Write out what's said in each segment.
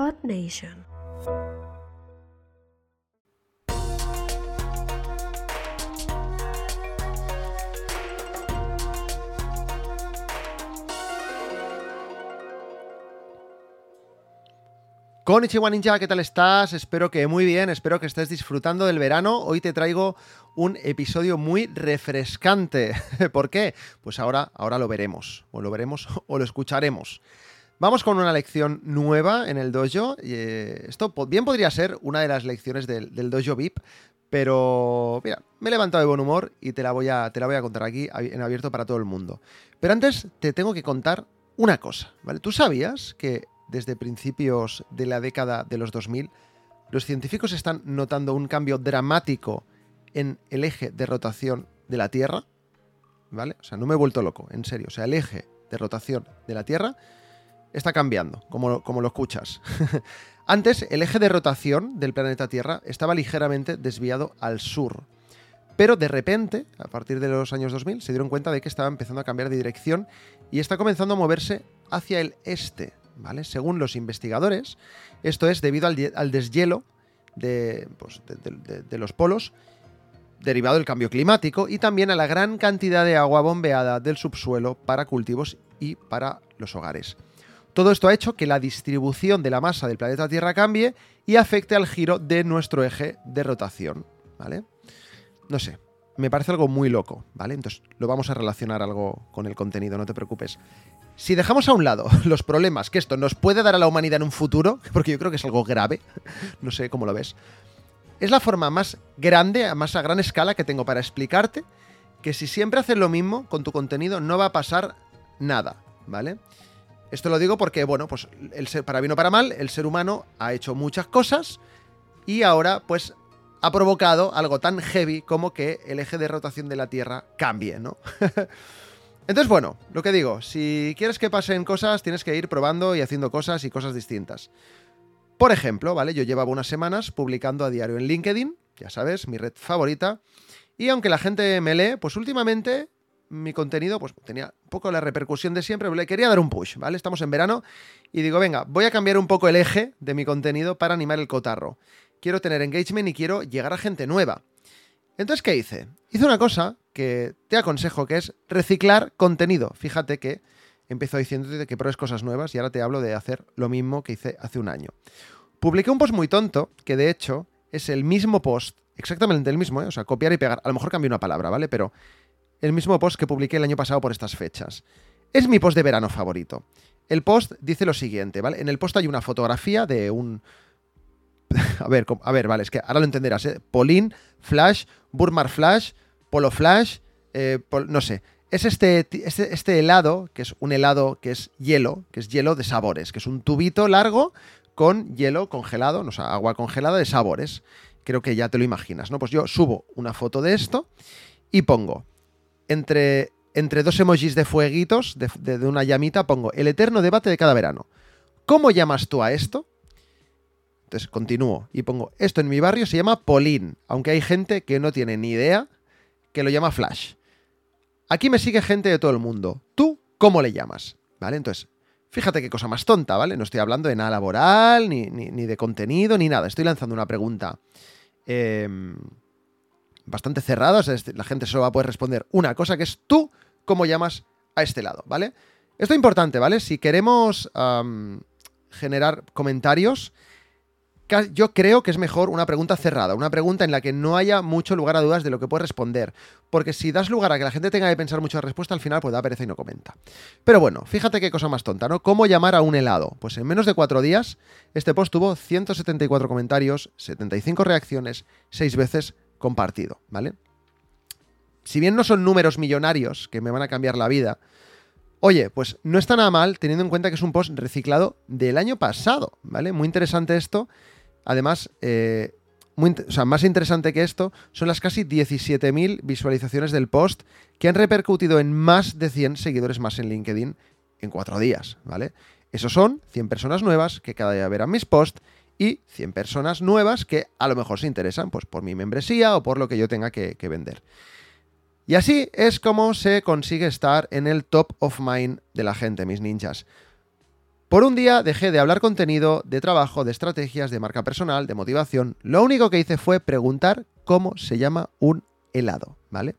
Odd Nation. Konnichiwa Ninja, ¿qué tal estás? Espero que muy bien, espero que estés disfrutando del verano. Hoy te traigo un episodio muy refrescante. ¿Por qué? Pues ahora, ahora lo veremos, o lo veremos o lo escucharemos. Vamos con una lección nueva en el dojo. Eh, esto bien podría ser una de las lecciones del, dojo VIP, pero mira, me he levantado de buen humor y te la, voy a, te la voy a contar aquí en abierto para todo el mundo. Pero antes te tengo que contar una cosa, ¿vale? ¿Tú sabías que desde principios de la década de los 2000, los científicos están notando un cambio dramático en el eje de rotación de la Tierra. ¿Vale? O sea, no me he vuelto loco, en serio. O sea, el eje de rotación de la Tierra está cambiando, como, como lo escuchas. Antes, el eje de rotación del planeta Tierra estaba ligeramente desviado al sur. Pero de repente, a partir de los años 2000, se dieron cuenta de que estaba empezando a cambiar de dirección y está comenzando a moverse hacia el este. ¿vale? Según los investigadores, esto es debido al, deshielo pues, de, de, los polos derivado del cambio climático y también a la gran cantidad de agua bombeada del subsuelo para cultivos y para los hogares. Todo esto ha hecho que la distribución de la masa del planeta Tierra cambie y afecte al giro de nuestro eje de rotación, ¿vale? No sé, me parece algo muy loco, ¿vale? Entonces lo vamos a relacionar algo con el contenido, no te preocupes. Si dejamos a un lado los problemas que esto nos puede dar a la humanidad en un futuro, porque yo creo que es algo grave, no sé cómo lo ves, es la forma más grande, más a gran escala que tengo para explicarte que si siempre haces lo mismo con tu contenido no va a pasar nada, ¿vale? Esto lo digo porque, bueno, pues el ser, para bien o para mal, el ser humano ha hecho muchas cosas y ahora, pues, ha provocado algo tan heavy como que el eje de rotación de la Tierra cambie, ¿no? Entonces, bueno, lo que digo, si quieres que pasen cosas, tienes que ir probando y haciendo cosas y cosas distintas. Por ejemplo, ¿vale? Yo llevaba unas semanas publicando a diario en LinkedIn, ya sabes, mi red favorita, y aunque la gente me lee, pues últimamente mi contenido pues tenía un poco la repercusión de siempre, le quería dar un push, ¿vale? Estamos en verano y digo, venga, voy a cambiar un poco el eje de mi contenido para animar el cotarro. Quiero tener engagement y quiero llegar a gente nueva. Entonces, ¿qué hice? Hice una cosa que te aconsejo, que es reciclar contenido. Fíjate que empezó diciéndote que pruebes cosas nuevas y ahora te hablo de hacer lo mismo que hice hace un año. Publiqué un post muy tonto, que de hecho es el mismo post, exactamente el mismo, ¿eh? o sea, copiar y pegar. A lo mejor cambié una palabra, ¿vale? Pero el mismo post que publiqué el año pasado por estas fechas. Es mi post de verano favorito. El post dice lo siguiente, ¿vale? En el post hay una fotografía de un... a ver, a ver, vale, es que ahora lo entenderás, ¿eh? Flash, Burmar Flash, Polo Flash, eh, no sé. Es este, este, este, helado, que es un helado que es hielo, que es hielo de sabores, que es un tubito largo con hielo congelado, o sea, agua congelada de sabores. Creo que ya te lo imaginas, ¿no? Pues yo subo una foto de esto y pongo entre, entre dos emojis de fueguitos, de, de una llamita, pongo el eterno debate de cada verano. ¿Cómo llamas tú a esto? Entonces continúo y pongo, esto en mi barrio se llama Polín, aunque hay gente que no tiene ni idea que lo llama Flash. Aquí me sigue gente de todo el mundo. ¿Tú cómo le llamas? ¿Vale? Entonces, fíjate qué cosa más tonta, ¿vale? No estoy hablando de nada laboral, ni, de contenido, ni nada. Estoy lanzando una pregunta em, bastante cerrada. O sea, la gente solo va a poder responder una cosa, que es tú cómo llamas a este lado, ¿vale? Esto es importante, ¿vale? Si queremos generar comentarios yo creo que es mejor una pregunta cerrada, una pregunta en la que no haya mucho lugar a dudas de lo que puedes responder. Porque si das lugar a que la gente tenga que pensar mucho la respuesta, al final pues da pereza y no comenta. Pero bueno, fíjate qué cosa más tonta, ¿no? ¿Cómo llamar a un helado? Pues en menos de cuatro días, este post tuvo 174 comentarios, 75 reacciones, 6 veces compartido, ¿vale? Si bien no son números millonarios que me van a cambiar la vida, Oye, pues no está nada mal teniendo en cuenta que es un post reciclado del año pasado, ¿vale? Muy interesante esto Además, eh, más interesante que esto son las casi 17.000 visualizaciones del post que han repercutido en más de 100 seguidores más en LinkedIn en cuatro días, ¿vale? Esos son 100 personas nuevas que cada día verán mis posts y 100 personas nuevas que a lo mejor se interesan pues, por mi membresía o por lo que yo tenga que, que vender. Y así es como se consigue estar en el top of mind de la gente, mis ninjas. Por un día dejé de hablar contenido, de trabajo, de estrategias, de marca personal, de motivación. Lo único que hice fue preguntar cómo se llama un helado, ¿vale?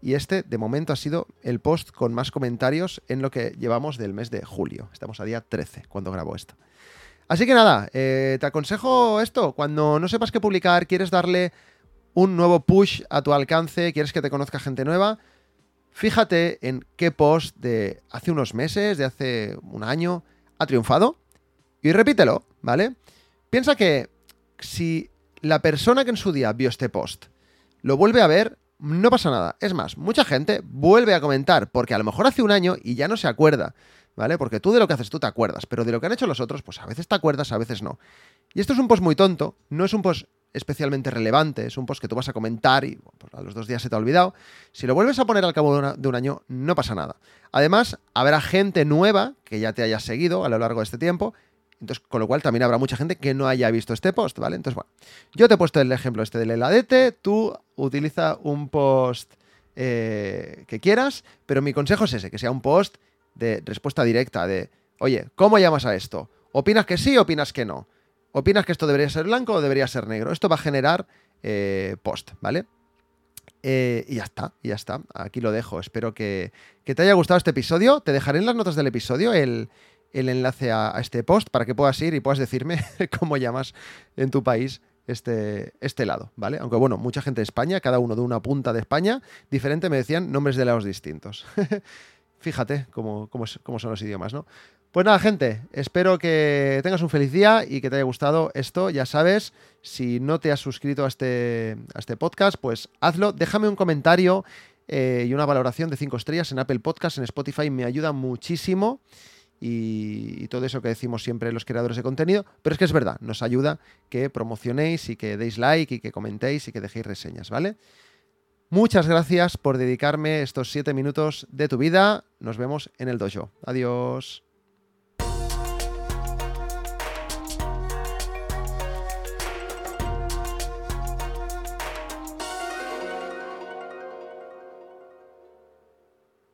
Y este, de momento, ha sido el post con más comentarios en lo que llevamos del mes de julio. Estamos a día 13 cuando grabo esto. Así que nada, eh, te aconsejo esto. Cuando no sepas qué publicar, quieres darle un nuevo push a tu alcance, quieres que te conozca gente nueva, fíjate en qué post de hace unos meses, de hace un año, ha triunfado y repítelo, ¿vale? Piensa que si la persona que en su día vio este post lo vuelve a ver, no pasa nada. Es más, mucha gente vuelve a comentar porque a lo mejor hace un año y ya no se acuerda, ¿vale? Porque tú de lo que haces tú te acuerdas, pero de lo que han hecho los otros, pues a veces te acuerdas, a veces no. Y esto es un post muy tonto, no es un post especialmente relevante, es un post que tú vas a comentar y pues a los dos días se te ha olvidado. Si lo vuelves a poner al cabo de, un año, no pasa nada. Además, habrá gente nueva que ya te haya seguido a lo largo de este tiempo, entonces, con lo cual también habrá mucha gente que no haya visto este post, ¿vale? Entonces, bueno, yo te he puesto el ejemplo este del heladete, tú utiliza un post eh, que quieras, pero mi consejo es ese, que sea un post de respuesta directa, de, oye, ¿cómo llamas a esto? ¿Opinas que sí o opinas que no? ¿Opinas que esto debería ser blanco o debería ser negro? Esto va a generar eh, post, ¿vale? Eh, y ya está, ya está. Aquí lo dejo. Espero que, te haya gustado este episodio. Te dejaré en las notas del episodio el, enlace a, este post para que puedas ir y puedas decirme cómo llamas en tu país este, este lado, ¿vale? Aunque bueno, mucha gente de España, cada uno de una punta de España, diferente, me decían nombres de lados distintos. Fíjate cómo, cómo, cómo son los idiomas, ¿no? Pues nada, gente, espero que tengas un feliz día y que te haya gustado esto. Ya sabes, si no te has suscrito a este, a este podcast, pues hazlo. Déjame un comentario eh, y una valoración de 5 estrellas en Apple Podcast, en Spotify, me ayuda muchísimo. Y, todo eso que decimos siempre los creadores de contenido, pero es que es verdad, nos ayuda que promocionéis y que deis like y que comentéis y que dejéis reseñas, ¿vale? Muchas gracias por dedicarme estos 7 minutos de tu vida. Nos vemos en el dojo. Adiós.